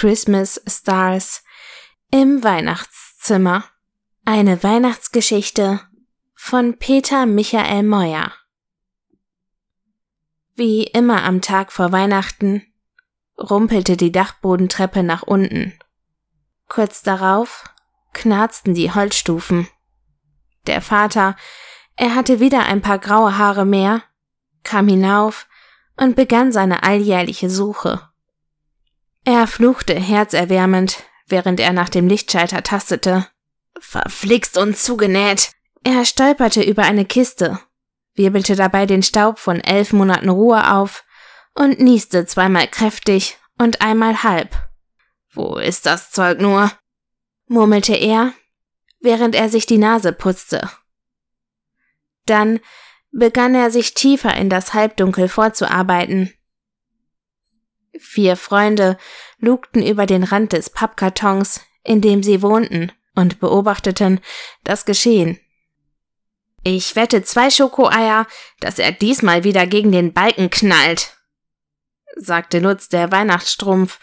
Christmas Stars im Weihnachtszimmer. Eine Weihnachtsgeschichte von Peter Michael Meuer. Wie immer am Tag vor Weihnachten rumpelte die Dachbodentreppe nach unten. Kurz darauf knarzten die Holzstufen. Der Vater, er hatte wieder ein paar graue Haare mehr, kam hinauf und begann seine alljährliche Suche. Er fluchte herzerwärmend, während er nach dem Lichtschalter tastete. Verflixt und zugenäht. Er stolperte über eine Kiste, wirbelte dabei den Staub von elf Monaten Ruhe auf und nieste zweimal kräftig und einmal halb. Wo ist das Zeug nur? murmelte er, während er sich die Nase putzte. Dann begann er sich tiefer in das Halbdunkel vorzuarbeiten. Vier Freunde lugten über den Rand des Pappkartons, in dem sie wohnten, und beobachteten das Geschehen. Ich wette zwei Schokoeier, dass er diesmal wieder gegen den Balken knallt, sagte Lutz der Weihnachtsstrumpf.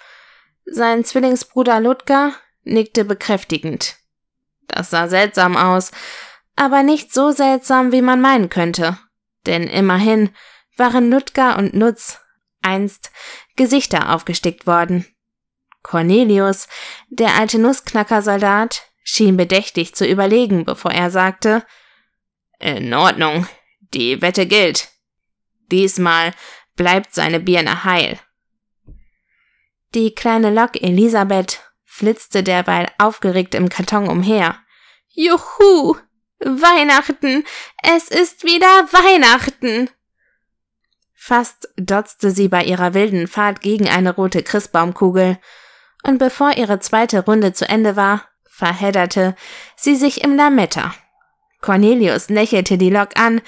Sein Zwillingsbruder Ludger nickte bekräftigend. Das sah seltsam aus, aber nicht so seltsam, wie man meinen könnte. Denn immerhin waren Ludger und Nutz einst Gesichter aufgestickt worden. Cornelius, der alte Nussknackersoldat, schien bedächtig zu überlegen, bevor er sagte In Ordnung, die Wette gilt. Diesmal bleibt seine Birne heil. Die kleine Lok Elisabeth flitzte derweil aufgeregt im Karton umher. Juhu! Weihnachten! Es ist wieder Weihnachten! Fast dotzte sie bei ihrer wilden Fahrt gegen eine rote Christbaumkugel, und bevor ihre zweite Runde zu Ende war, verhedderte sie sich im Lametta. Cornelius lächelte die Lok an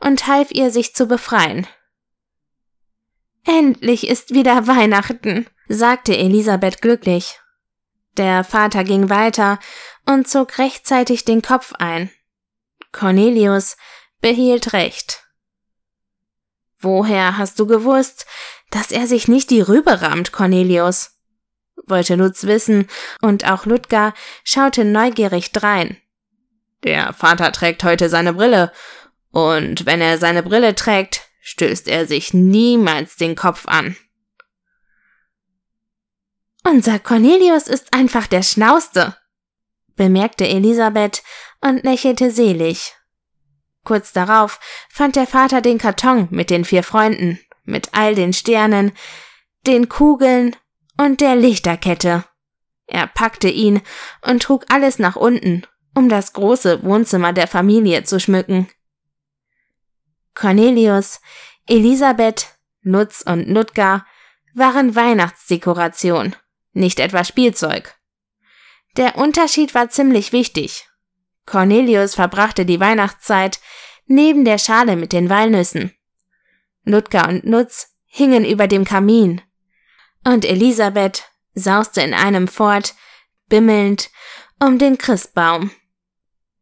und half ihr, sich zu befreien. Endlich ist wieder Weihnachten, sagte Elisabeth glücklich. Der Vater ging weiter und zog rechtzeitig den Kopf ein. Cornelius behielt recht. Woher hast du gewusst, dass er sich nicht die Rübe rammt, Cornelius? wollte Lutz wissen, und auch Ludger schaute neugierig drein. Der Vater trägt heute seine Brille, und wenn er seine Brille trägt, stößt er sich niemals den Kopf an. Unser Cornelius ist einfach der Schnauste, bemerkte Elisabeth und lächelte selig. Kurz darauf fand der Vater den Karton mit den vier Freunden, mit all den Sternen, den Kugeln und der Lichterkette. Er packte ihn und trug alles nach unten, um das große Wohnzimmer der Familie zu schmücken. Cornelius, Elisabeth, Lutz und Ludger waren Weihnachtsdekoration, nicht etwa Spielzeug. Der Unterschied war ziemlich wichtig. Cornelius verbrachte die Weihnachtszeit neben der Schale mit den Walnüssen. Ludger und Nutz hingen über dem Kamin. Und Elisabeth sauste in einem fort, bimmelnd, um den Christbaum.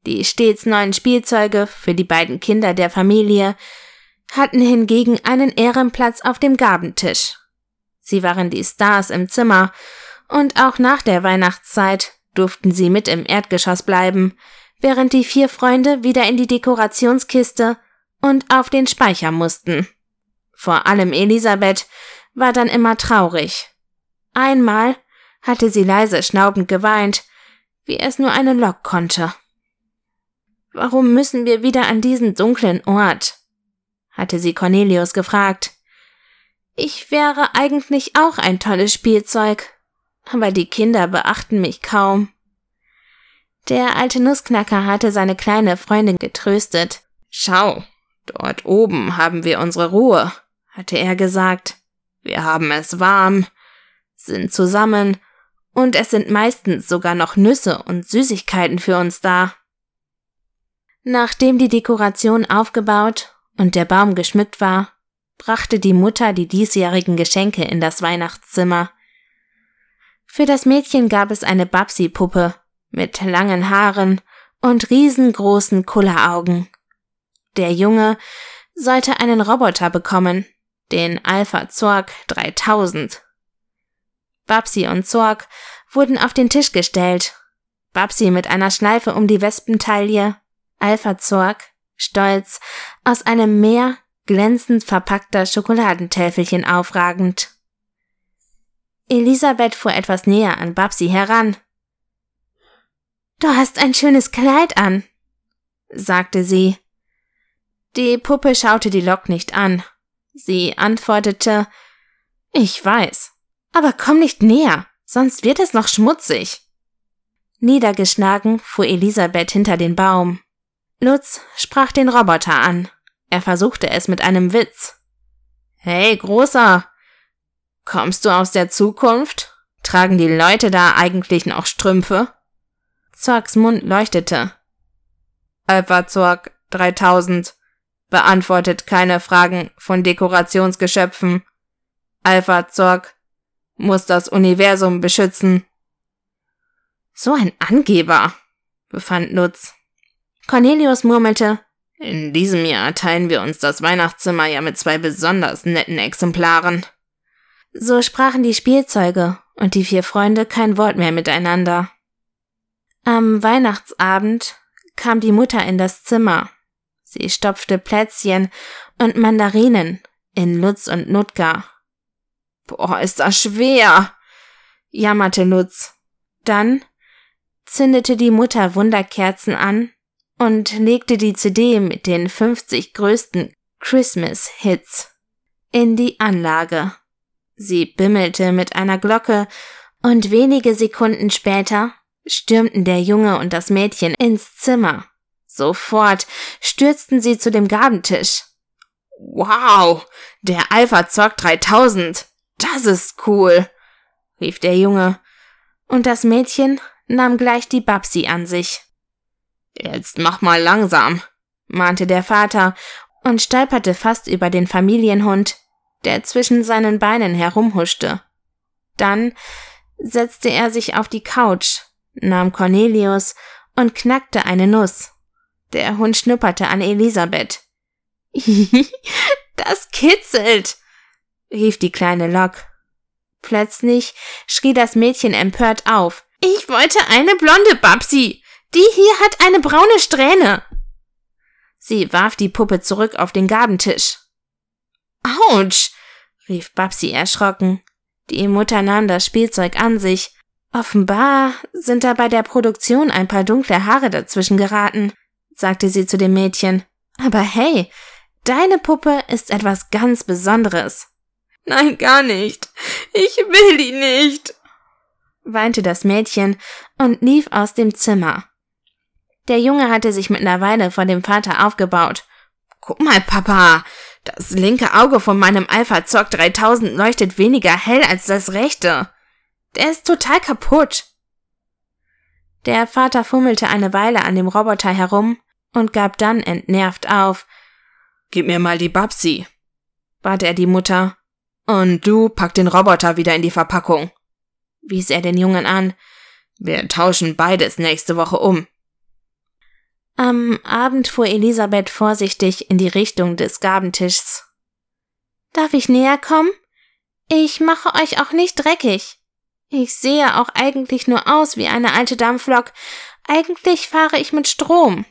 Die stets neuen Spielzeuge für die beiden Kinder der Familie hatten hingegen einen Ehrenplatz auf dem Gabentisch. Sie waren die Stars im Zimmer, und auch nach der Weihnachtszeit durften sie mit im Erdgeschoss bleiben, während die vier Freunde wieder in die Dekorationskiste und auf den Speicher mussten. Vor allem Elisabeth war dann immer traurig. Einmal hatte sie leise schnaubend geweint, wie es nur eine Lok konnte. Warum müssen wir wieder an diesen dunklen Ort? hatte sie Cornelius gefragt. Ich wäre eigentlich auch ein tolles Spielzeug, aber die Kinder beachten mich kaum. Der alte Nussknacker hatte seine kleine Freundin getröstet. Schau, dort oben haben wir unsere Ruhe, hatte er gesagt. Wir haben es warm, sind zusammen, und es sind meistens sogar noch Nüsse und Süßigkeiten für uns da. Nachdem die Dekoration aufgebaut und der Baum geschmückt war, brachte die Mutter die diesjährigen Geschenke in das Weihnachtszimmer. Für das Mädchen gab es eine Babsi-Puppe mit langen Haaren und riesengroßen Kulleraugen. Der Junge sollte einen Roboter bekommen, den Alpha Zorg 3000. Babsi und Zorg wurden auf den Tisch gestellt. Babsi mit einer Schleife um die Wespentaille, Alpha Zorg, stolz, aus einem Meer glänzend verpackter Schokoladentäfelchen aufragend. Elisabeth fuhr etwas näher an Babsi heran. Du hast ein schönes Kleid an, sagte sie. Die Puppe schaute die Lok nicht an. Sie antwortete, ich weiß, aber komm nicht näher, sonst wird es noch schmutzig. Niedergeschlagen fuhr Elisabeth hinter den Baum. Lutz sprach den Roboter an. Er versuchte es mit einem Witz. Hey, Großer, kommst du aus der Zukunft? Tragen die Leute da eigentlich noch Strümpfe? Zorgs Mund leuchtete. Alpha Zorg 3000 beantwortet keine Fragen von Dekorationsgeschöpfen. Alpha Zorg muss das Universum beschützen. So ein Angeber, befand Lutz. Cornelius murmelte, in diesem Jahr teilen wir uns das Weihnachtszimmer ja mit zwei besonders netten Exemplaren. So sprachen die Spielzeuge und die vier Freunde kein Wort mehr miteinander. Am Weihnachtsabend kam die Mutter in das Zimmer. Sie stopfte Plätzchen und Mandarinen in Lutz und Nutka. Boah, ist das schwer, jammerte Lutz. Dann zündete die Mutter Wunderkerzen an und legte die CD mit den 50 größten Christmas-Hits in die Anlage. Sie bimmelte mit einer Glocke und wenige Sekunden später stürmten der Junge und das Mädchen ins Zimmer. Sofort stürzten sie zu dem Gabentisch. Wow, der Alpha Zock 3000. Das ist cool, rief der Junge. Und das Mädchen nahm gleich die Babsi an sich. Jetzt mach mal langsam, mahnte der Vater und stolperte fast über den Familienhund, der zwischen seinen Beinen herumhuschte. Dann setzte er sich auf die Couch, nahm Cornelius und knackte eine Nuss. Der Hund schnupperte an Elisabeth. das kitzelt, rief die kleine Lok. Plötzlich schrie das Mädchen empört auf. Ich wollte eine blonde Babsi. Die hier hat eine braune Strähne. Sie warf die Puppe zurück auf den Gabentisch. Autsch, rief Babsi erschrocken. Die Mutter nahm das Spielzeug an sich. Offenbar sind da bei der Produktion ein paar dunkle Haare dazwischen geraten, sagte sie zu dem Mädchen. Aber hey, deine Puppe ist etwas ganz Besonderes. Nein, gar nicht. Ich will die nicht, weinte das Mädchen und lief aus dem Zimmer. Der Junge hatte sich mittlerweile vor dem Vater aufgebaut. Guck mal, Papa, das linke Auge von meinem Alpha Zock 3000 leuchtet weniger hell als das rechte. Der ist total kaputt. Der Vater fummelte eine Weile an dem Roboter herum und gab dann entnervt auf. Gib mir mal die Babsi, bat er die Mutter und du pack den Roboter wieder in die Verpackung, wies er den Jungen an. Wir tauschen beides nächste Woche um. Am Abend fuhr Elisabeth vorsichtig in die Richtung des Gabentischs. Darf ich näher kommen? Ich mache euch auch nicht dreckig. Ich sehe auch eigentlich nur aus wie eine alte Dampflok. Eigentlich fahre ich mit Strom.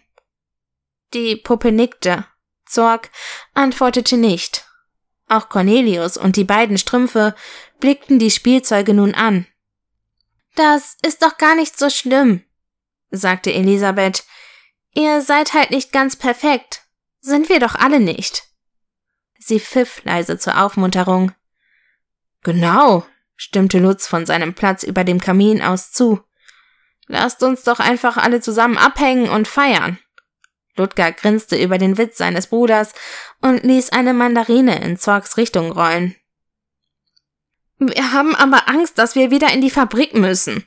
Die Puppe nickte. Zorg antwortete nicht. Auch Cornelius und die beiden Strümpfe blickten die Spielzeuge nun an. Das ist doch gar nicht so schlimm, sagte Elisabeth. Ihr seid halt nicht ganz perfekt. Sind wir doch alle nicht. Sie pfiff leise zur Aufmunterung. Genau, stimmte Lutz von seinem Platz über dem Kamin aus zu. Lasst uns doch einfach alle zusammen abhängen und feiern. Ludger grinste über den Witz seines Bruders und ließ eine Mandarine in Zorgs Richtung rollen. Wir haben aber Angst, dass wir wieder in die Fabrik müssen,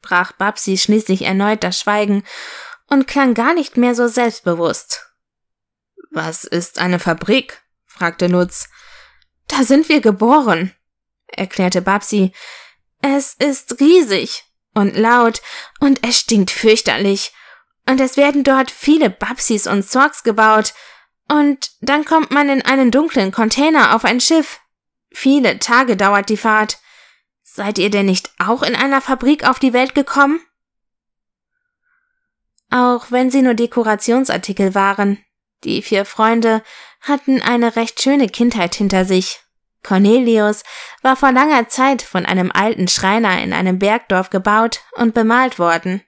brach Babsi schließlich erneut das Schweigen und klang gar nicht mehr so selbstbewusst. Was ist eine Fabrik? fragte Lutz. Da sind wir geboren, erklärte Babsi. Es ist riesig und laut und es stinkt fürchterlich und es werden dort viele Babsis und Zorgs gebaut. Und dann kommt man in einen dunklen Container auf ein Schiff. Viele Tage dauert die Fahrt. Seid ihr denn nicht auch in einer Fabrik auf die Welt gekommen? Auch wenn sie nur Dekorationsartikel waren, die vier Freunde hatten eine recht schöne Kindheit hinter sich. Cornelius war vor langer Zeit von einem alten Schreiner in einem Bergdorf gebaut und bemalt worden.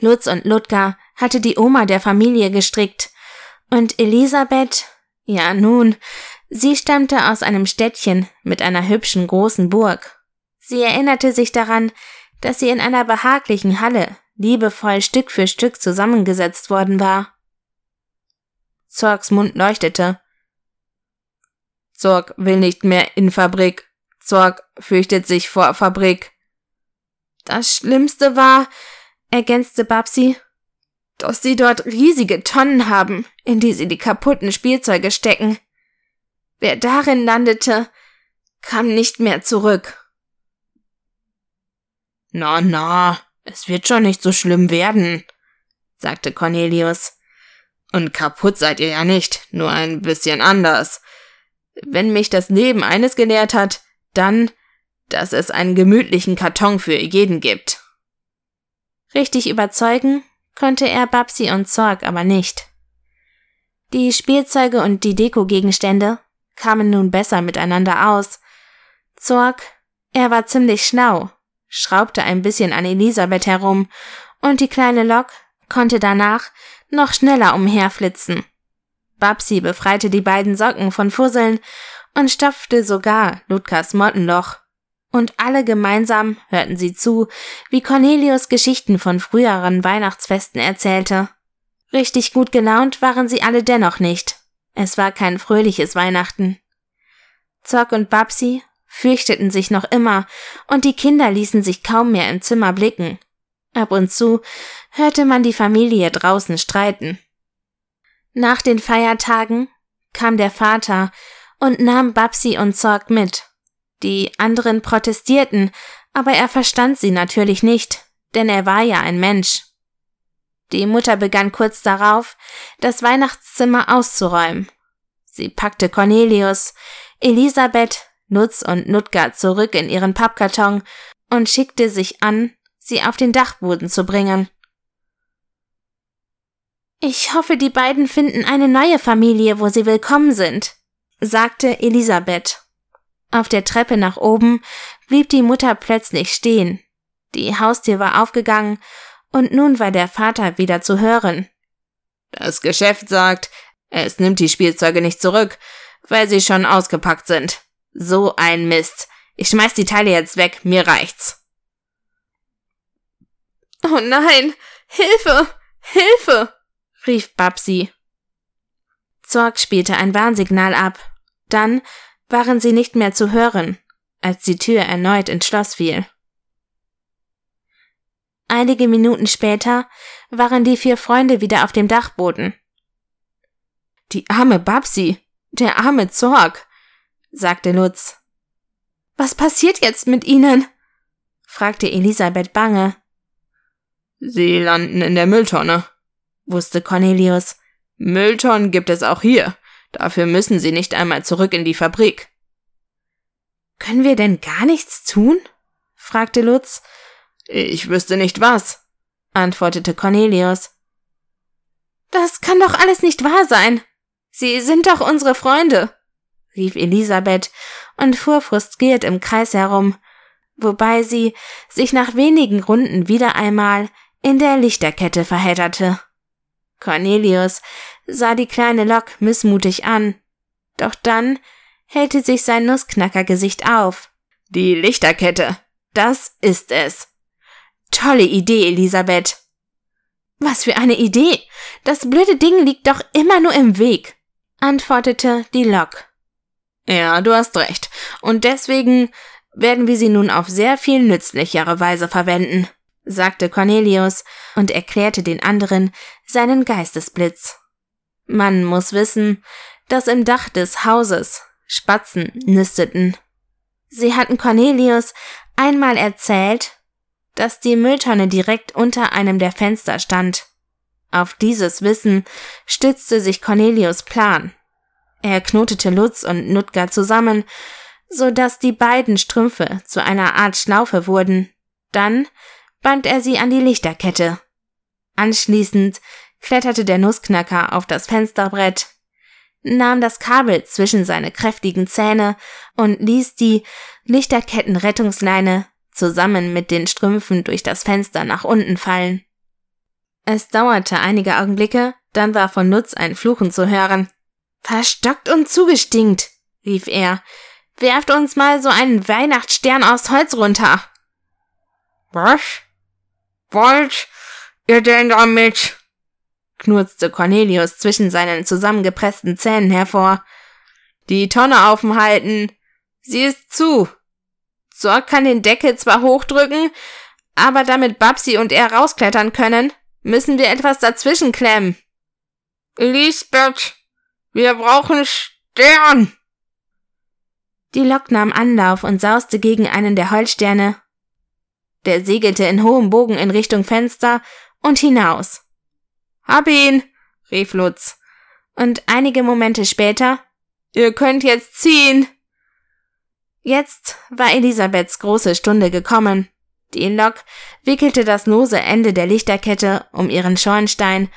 Lutz und Ludger hatte die Oma der Familie gestrickt, und Elisabeth, ja nun, sie stammte aus einem Städtchen mit einer hübschen großen Burg. Sie erinnerte sich daran, dass sie in einer behaglichen Halle liebevoll Stück für Stück zusammengesetzt worden war. Zorgs Mund leuchtete. Zorg will nicht mehr in Fabrik. Zorg fürchtet sich vor Fabrik. Das Schlimmste war, ergänzte Babsi, dass sie dort riesige Tonnen haben, in die sie die kaputten Spielzeuge stecken. Wer darin landete, kam nicht mehr zurück. Na, na, es wird schon nicht so schlimm werden, sagte Cornelius. Und kaputt seid ihr ja nicht, nur ein bisschen anders. Wenn mich das Leben eines gelehrt hat, dann, dass es einen gemütlichen Karton für jeden gibt. Richtig überzeugen konnte er Babsi und Zorg aber nicht. Die Spielzeuge und die Dekogegenstände kamen nun besser miteinander aus. Zorg, er war ziemlich schlau, schraubte ein bisschen an Elisabeth herum, und die kleine Lok konnte danach noch schneller umherflitzen. Babsi befreite die beiden Socken von Fusseln und stopfte sogar Ludkas Mottenloch. Und alle gemeinsam hörten sie zu, wie Cornelius Geschichten von früheren Weihnachtsfesten erzählte. Richtig gut gelaunt waren sie alle dennoch nicht. Es war kein fröhliches Weihnachten. Zock und Babsi fürchteten sich noch immer, und die Kinder ließen sich kaum mehr im Zimmer blicken. Ab und zu hörte man die Familie draußen streiten. Nach den Feiertagen kam der Vater und nahm Babsi und Zorg mit. Die anderen protestierten, aber er verstand sie natürlich nicht, denn er war ja ein Mensch. Die Mutter begann kurz darauf, das Weihnachtszimmer auszuräumen. Sie packte Cornelius, Elisabeth, Nutz und Nutger zurück in ihren Pappkarton und schickte sich an, sie auf den Dachboden zu bringen. Ich hoffe, die beiden finden eine neue Familie, wo sie willkommen sind, sagte Elisabeth. Auf der Treppe nach oben blieb die Mutter plötzlich stehen. Die Haustür war aufgegangen und nun war der Vater wieder zu hören. Das Geschäft sagt, es nimmt die Spielzeuge nicht zurück, weil sie schon ausgepackt sind. So ein Mist. Ich schmeiß die Teile jetzt weg, mir reicht's. Oh nein, Hilfe, Hilfe, rief Babsi. Zorg spielte ein Warnsignal ab. Dann waren sie nicht mehr zu hören, als die Tür erneut ins Schloss fiel. Einige Minuten später waren die vier Freunde wieder auf dem Dachboden. Die arme Babsi, der arme Zorg, sagte Lutz. Was passiert jetzt mit ihnen? fragte Elisabeth bange. Sie landen in der Mülltonne, wusste Cornelius. Mülltonnen gibt es auch hier. Dafür müssen sie nicht einmal zurück in die Fabrik. Können wir denn gar nichts tun? fragte Lutz. Ich wüsste nicht was, antwortete Cornelius. Das kann doch alles nicht wahr sein. Sie sind doch unsere Freunde, rief Elisabeth und fuhr frustriert im Kreis herum, wobei sie sich nach wenigen Runden wieder einmal in der Lichterkette verhedderte. Cornelius sah die kleine Lok missmutig an, doch dann hellte sich sein Nussknackergesicht auf. Die Lichterkette, das ist es. Tolle Idee, Elisabeth. Was für eine Idee. Das blöde Ding liegt doch immer nur im Weg, antwortete die Lok. Ja, du hast recht. Und deswegen werden wir sie nun auf sehr viel nützlichere Weise verwenden, sagte Cornelius und erklärte den anderen seinen Geistesblitz. Man muss wissen, dass im Dach des Hauses Spatzen nisteten. Sie hatten Cornelius einmal erzählt, dass die Mülltonne direkt unter einem der Fenster stand. Auf dieses Wissen stützte sich Cornelius Plan. Er knotete Lutz und Nutger zusammen, so dass die beiden Strümpfe zu einer Art Schlaufe wurden. Dann band er sie an die Lichterkette. Anschließend kletterte der Nussknacker auf das Fensterbrett, nahm das Kabel zwischen seine kräftigen Zähne und ließ die Lichterkettenrettungsleine zusammen mit den Strümpfen durch das Fenster nach unten fallen. Es dauerte einige Augenblicke, dann war von Nutz ein Fluchen zu hören. Verstockt und zugestinkt, rief er. Werft uns mal so einen Weihnachtsstern aus Holz runter. Was? Wollt ihr denn damit? knurzte Cornelius zwischen seinen zusammengepressten Zähnen hervor. Die Tonne aufhalten. Sie ist zu. Zorg kann den Deckel zwar hochdrücken, aber damit Babsi und er rausklettern können, müssen wir etwas dazwischen klemmen. Lisbeth, wir brauchen Stern. Die Lok nahm Anlauf und sauste gegen einen der Holzsterne. Der segelte in hohem Bogen in Richtung Fenster und hinaus. Hab ihn, rief Lutz. Und einige Momente später, ihr könnt jetzt ziehen. Jetzt war Elisabeths große Stunde gekommen. Die Lok wickelte das lose Ende der Lichterkette um ihren Schornstein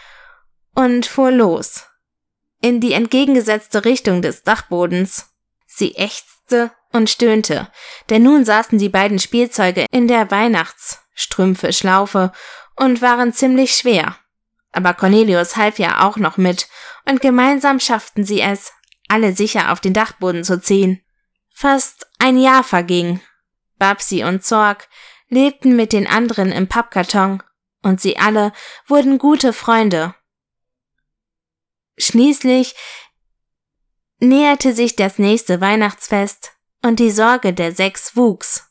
und fuhr los. In die entgegengesetzte Richtung des Dachbodens. Sie ächzte und stöhnte, denn nun saßen die beiden Spielzeuge in der Weihnachtsstrümpfe-Schlaufe und waren ziemlich schwer. Aber Cornelius half ja auch noch mit, und gemeinsam schafften sie es, alle sicher auf den Dachboden zu ziehen. Fast ein Jahr verging. Babsi und Zorg lebten mit den anderen im Pappkarton, und sie alle wurden gute Freunde. Schließlich näherte sich das nächste Weihnachtsfest, und die Sorge der sechs wuchs.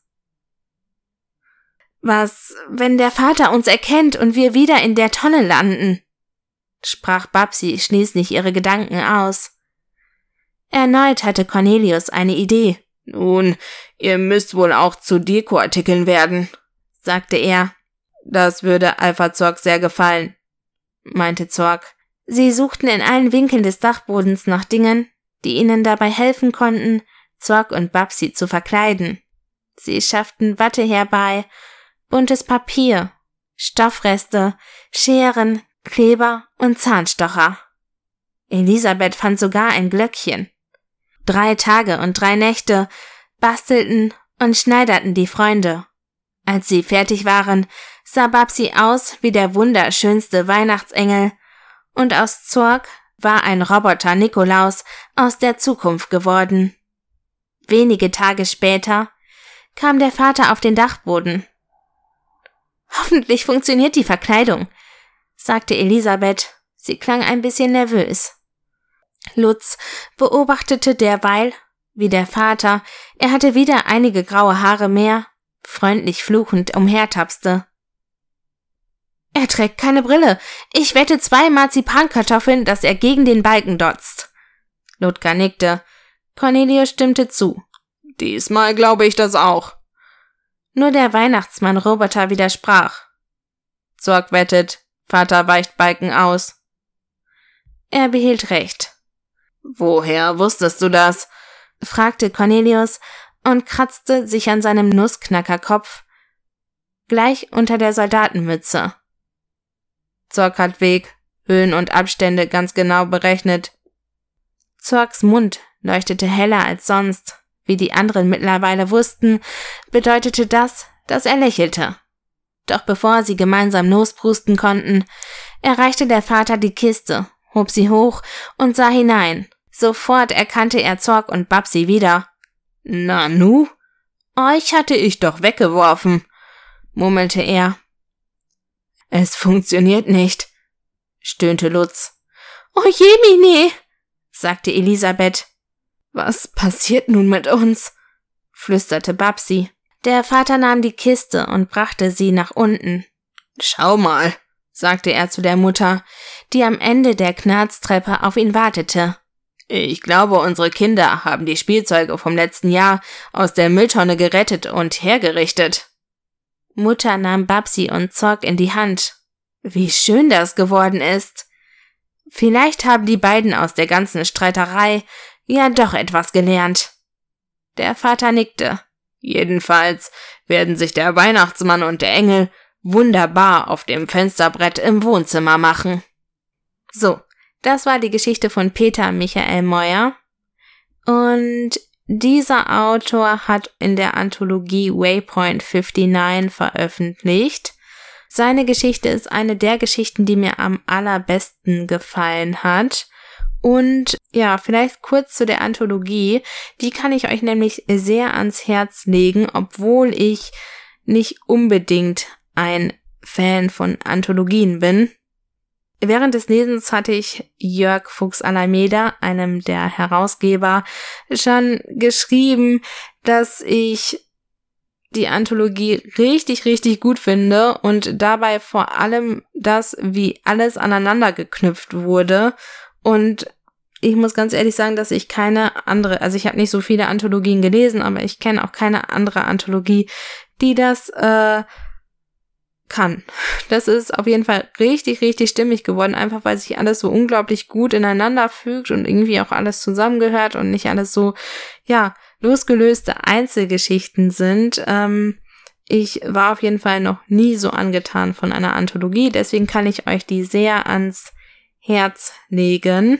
Was, wenn der Vater uns erkennt und wir wieder in der Tonne landen? sprach Babsi schließlich ihre Gedanken aus. Erneut hatte Cornelius eine Idee. Nun, ihr müsst wohl auch zu Dekoartikeln werden, sagte er. Das würde Alpha Zorg sehr gefallen, meinte Zorg. Sie suchten in allen Winkeln des Dachbodens nach Dingen, die ihnen dabei helfen konnten, Zorg und Babsi zu verkleiden. Sie schafften Watte herbei buntes Papier, Stoffreste, Scheren, Kleber und Zahnstocher. Elisabeth fand sogar ein Glöckchen. Drei Tage und drei Nächte bastelten und schneiderten die Freunde. Als sie fertig waren, sah Babsi aus wie der wunderschönste Weihnachtsengel und aus Zorg war ein Roboter Nikolaus aus der Zukunft geworden. Wenige Tage später kam der Vater auf den Dachboden Hoffentlich funktioniert die Verkleidung, sagte Elisabeth. Sie klang ein bisschen nervös. Lutz beobachtete derweil, wie der Vater, er hatte wieder einige graue Haare mehr, freundlich fluchend umhertapste. Er trägt keine Brille. Ich wette zwei Marzipankartoffeln, dass er gegen den Balken dotzt. Ludger nickte. Cornelius stimmte zu. Diesmal glaube ich das auch. Nur der Weihnachtsmann Roboter widersprach. Zorg wettet, Vater weicht Balken aus. Er behielt recht. Woher wusstest du das? fragte Cornelius und kratzte sich an seinem Nussknackerkopf, gleich unter der Soldatenmütze. Zorg hat Weg, Höhen und Abstände ganz genau berechnet. Zorgs Mund leuchtete heller als sonst. Wie die anderen mittlerweile wussten, bedeutete das, dass er lächelte. Doch bevor sie gemeinsam losprusten konnten, erreichte der Vater die Kiste, hob sie hoch und sah hinein. Sofort erkannte er Zorg und Babsi wieder. Nanu? Euch hatte ich doch weggeworfen, murmelte er. Es funktioniert nicht, stöhnte Lutz. Oh Jemine, sagte Elisabeth. Was passiert nun mit uns? flüsterte Babsi. Der Vater nahm die Kiste und brachte sie nach unten. Schau mal, sagte er zu der Mutter, die am Ende der Knarztreppe auf ihn wartete. Ich glaube, unsere Kinder haben die Spielzeuge vom letzten Jahr aus der Mülltonne gerettet und hergerichtet. Mutter nahm Babsi und Zorg in die Hand. Wie schön das geworden ist. Vielleicht haben die beiden aus der ganzen Streiterei ja doch etwas gelernt. Der Vater nickte. Jedenfalls werden sich der Weihnachtsmann und der Engel wunderbar auf dem Fensterbrett im Wohnzimmer machen. So, das war die Geschichte von Peter Michael Meuer. Und dieser Autor hat in der Anthologie Waypoint 59 veröffentlicht. Seine Geschichte ist eine der Geschichten, die mir am allerbesten gefallen hat. Und ja, vielleicht kurz zu der Anthologie. Die kann ich euch nämlich sehr ans Herz legen, obwohl ich nicht unbedingt ein Fan von Anthologien bin. Während des Lesens hatte ich Jörg Fuchs Alameda, einem der Herausgeber, schon geschrieben, dass ich die Anthologie richtig, richtig gut finde und dabei vor allem das, wie alles aneinander geknüpft wurde. Und ich muss ganz ehrlich sagen, dass ich keine andere, also ich habe nicht so viele Anthologien gelesen, aber ich kenne auch keine andere Anthologie, die das äh, kann. Das ist auf jeden Fall richtig, richtig stimmig geworden, einfach weil sich alles so unglaublich gut ineinander fügt und irgendwie auch alles zusammengehört und nicht alles so, ja, losgelöste Einzelgeschichten sind. Ähm, ich war auf jeden Fall noch nie so angetan von einer Anthologie, deswegen kann ich euch die sehr ans Herz legen.